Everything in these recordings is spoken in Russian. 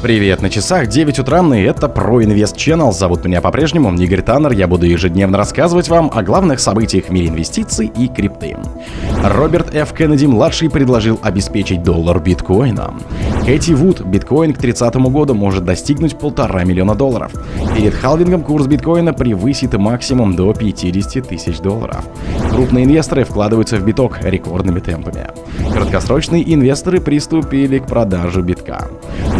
Привет, на часах 9 утра, и это Pro Invest Channel. Зовут меня по-прежнему Игорь Таннер. Я буду ежедневно рассказывать вам о главных событиях в мире инвестиций и крипты. Роберт Ф. Кеннеди-младший предложил обеспечить доллар биткоином. Кэти Вуд, биткоин к 30 году может достигнуть полтора миллиона долларов. Перед халвингом курс биткоина превысит максимум до 50 тысяч долларов. Крупные инвесторы вкладываются в биток рекордными темпами. Краткосрочные инвесторы приступили к продаже битка.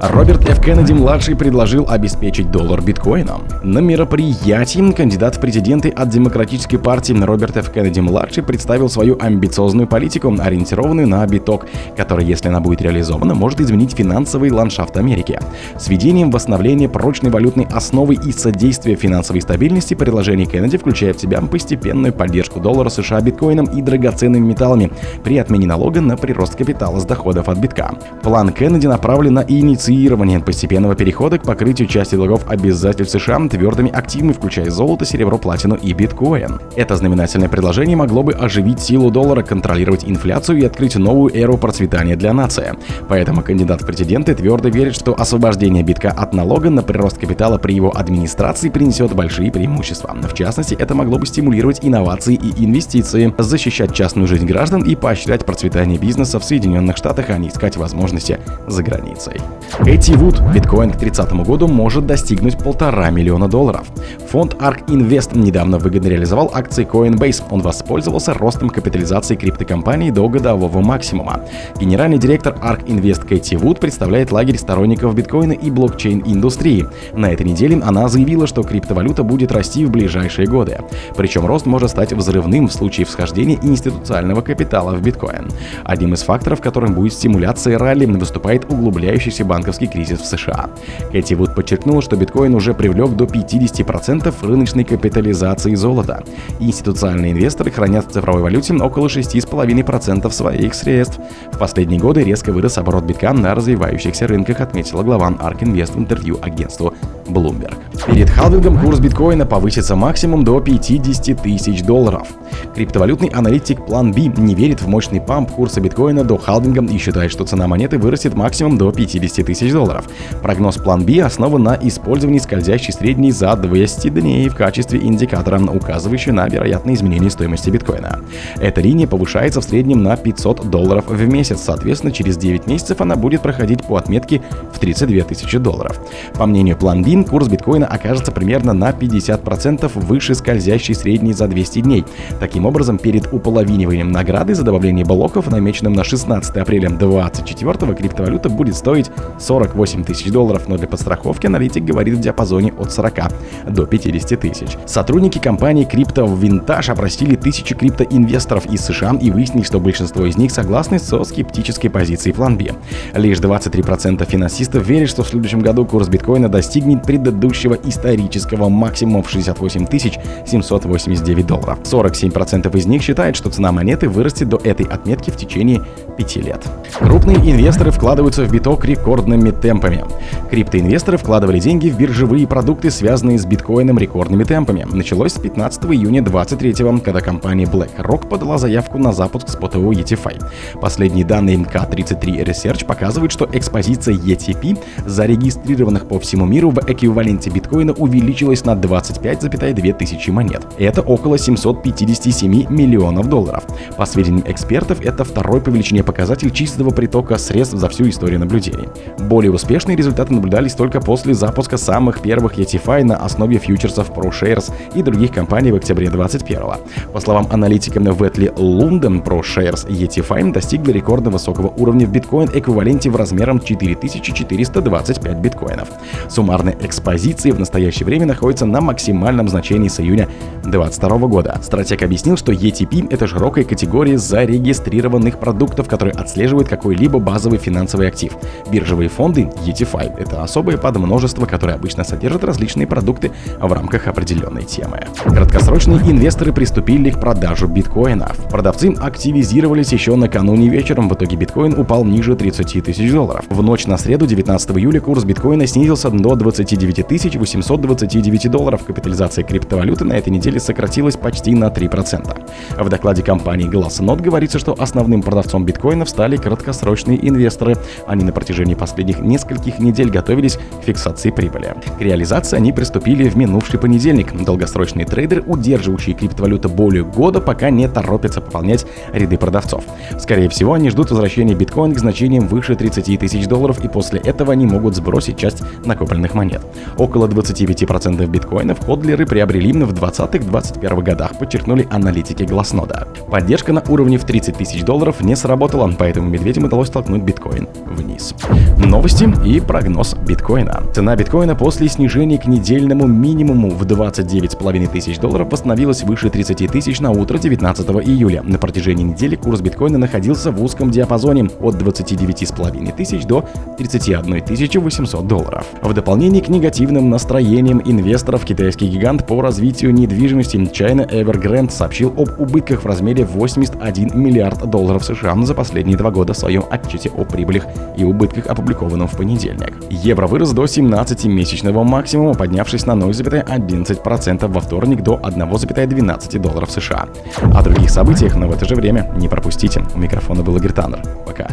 Роберт Ф. Кеннеди-младший предложил обеспечить доллар биткоином. На мероприятии кандидат в президенты от Демократической партии Роберт Ф. Кеннеди-младший представил свою амбициозную политику, ориентированную на биток, которая, если она будет реализована, может изменить финансовый ландшафт Америки. С введением восстановления прочной валютной основы и содействия финансовой стабильности предложение Кеннеди включает в себя постепенную поддержку доллара США биткоином и драгоценными металлами при отмене налога на прирост капитала с доходов от битка. План Кеннеди направлен на инициативу инициирование постепенного перехода к покрытию части долгов обязательств США твердыми активами, включая золото, серебро, платину и биткоин. Это знаменательное предложение могло бы оживить силу доллара, контролировать инфляцию и открыть новую эру процветания для нации. Поэтому кандидат в президенты твердо верит, что освобождение битка от налога на прирост капитала при его администрации принесет большие преимущества. В частности, это могло бы стимулировать инновации и инвестиции, защищать частную жизнь граждан и поощрять процветание бизнеса в Соединенных Штатах, а не искать возможности за границей. Эти Вуд, биткоин к 30 году может достигнуть полтора миллиона долларов. Фонд ARK Invest недавно выгодно реализовал акции Coinbase. Он воспользовался ростом капитализации криптокомпании до годового максимума. Генеральный директор ARK Invest Кэти Вуд представляет лагерь сторонников биткоина и блокчейн-индустрии. На этой неделе она заявила, что криптовалюта будет расти в ближайшие годы. Причем рост может стать взрывным в случае всхождения институционального капитала в биткоин. Одним из факторов, которым будет стимуляция ралли, выступает углубляющийся банк банковский кризис в США. Кэти Вуд подчеркнула, что биткоин уже привлек до 50% рыночной капитализации золота. Институциональные инвесторы хранят в цифровой валюте около 6,5% своих средств. В последние годы резко вырос оборот битка на развивающихся рынках, отметила глава ARK Invest в интервью агентству Bloomberg. Перед халвингом курс биткоина повысится максимум до 50 тысяч долларов. Криптовалютный аналитик Plan B не верит в мощный памп курса биткоина до халвинга и считает, что цена монеты вырастет максимум до 50 тысяч долларов. Прогноз Plan B основан на использовании скользящей средней за 200 дней в качестве индикатора, указывающего на вероятное изменение стоимости биткоина. Эта линия повышается в среднем на 500 долларов в месяц, соответственно, через 9 месяцев она будет проходить по отметке в 32 тысячи долларов. По мнению Plan B, курс биткоина окажется примерно на 50% выше скользящей средней за 200 дней. Таким образом, перед уполовиниванием награды за добавление блоков, намеченным на 16 апреля 2024 криптовалюта будет стоить 48 тысяч долларов, но для подстраховки аналитик говорит в диапазоне от 40 до 50 тысяч. Сотрудники компании Crypto Vintage опросили тысячи криптоинвесторов из США и выяснили, что большинство из них согласны со скептической позицией план B. Лишь 23% финансистов верят, что в следующем году курс биткоина достигнет предыдущего исторического максимума в 68 789 долларов. 47% из них считают, что цена монеты вырастет до этой отметки в течение 5 лет. Крупные инвесторы вкладываются в биток рекордными темпами. Криптоинвесторы вкладывали деньги в биржевые продукты, связанные с биткоином рекордными темпами. Началось с 15 июня 23 когда компания BlackRock подала заявку на запуск спотового ETFI. Последние данные МК-33 Research показывают, что экспозиция ETP, зарегистрированных по всему миру в эквиваленте биткоина, увеличилась на 25,2 тысячи монет. Это около 757 миллионов долларов. По сведениям экспертов, это второй по величине показатель чистого притока средств за всю историю наблюдений. Более успешные результаты наблюдались только после запуска самых первых ETFI на основе фьючерсов ProShares и других компаний в октябре 2021 По словам аналитика Ветли Лунден, ProShares ETFI достигли рекордно высокого уровня в биткоин эквиваленте в размером 4425 биткоинов. Суммарная экспозиция в настоящее время находится на максимальном значении с июня 2022 года. Стратег объяснил, что ETP — это широкая категория зарегистрированных продуктов, которые отслеживают какой-либо базовый финансовый актив. Биржевые фонды ETFI — это особое подмножество, которое обычно содержит различные продукты в рамках определенной темы. Краткосрочные инвесторы приступили к продажу биткоинов. Продавцы активизировались еще накануне вечером. В итоге биткоин упал ниже 30 тысяч долларов. В ночь на среду 19 июля курс биткоина снизился до 29 829 долларов. Капитализация криптовалюты на этой неделе сократилась почти на 3%. В докладе компании Glassnode говорится, что основным продавцом биткоинов стали краткосрочные инвесторы. Они на протяжении последних нескольких недель готовились к фиксации прибыли. К реализации они приступили в минувший понедельник. Долгосрочные трейдеры, удерживающие криптовалюту более года, пока не торопятся пополнять ряды продавцов. Скорее всего, они ждут возвращения биткоина к значениям выше 30 тысяч долларов, и после этого они могут сбросить часть накопленных монет. Около 25% биткоинов ходлеры приобрели в 2020-2021 годах, подчеркнули аналитики Глазнода. Поддержка на уровне в 30 тысяч долларов не сработала, поэтому медведям удалось толкнуть биткоин вниз. Новости и прогноз биткоина. Цена биткоина после снижения к недельному минимуму в 29,5 тысяч долларов восстановилась выше 30 тысяч на утро 19 июля. На протяжении недели курс биткоина находился в узком диапазоне от 29,5 тысяч до 31 800 долларов. В дополнение к негативным настроениям инвесторов китайский гигант по развитию недвижимости China Evergrande сообщил об убытках в размере 81 миллиард долларов США за последние два года в своем отчете о прибылях и убытках, опубликованном в понедельник. Евро вырос до 17-месячного максимума, поднявшись на 0,11% во вторник до 1,12 долларов США. О других событиях, но в это же время не пропустите. У микрофона был Игорь Таннер. Пока.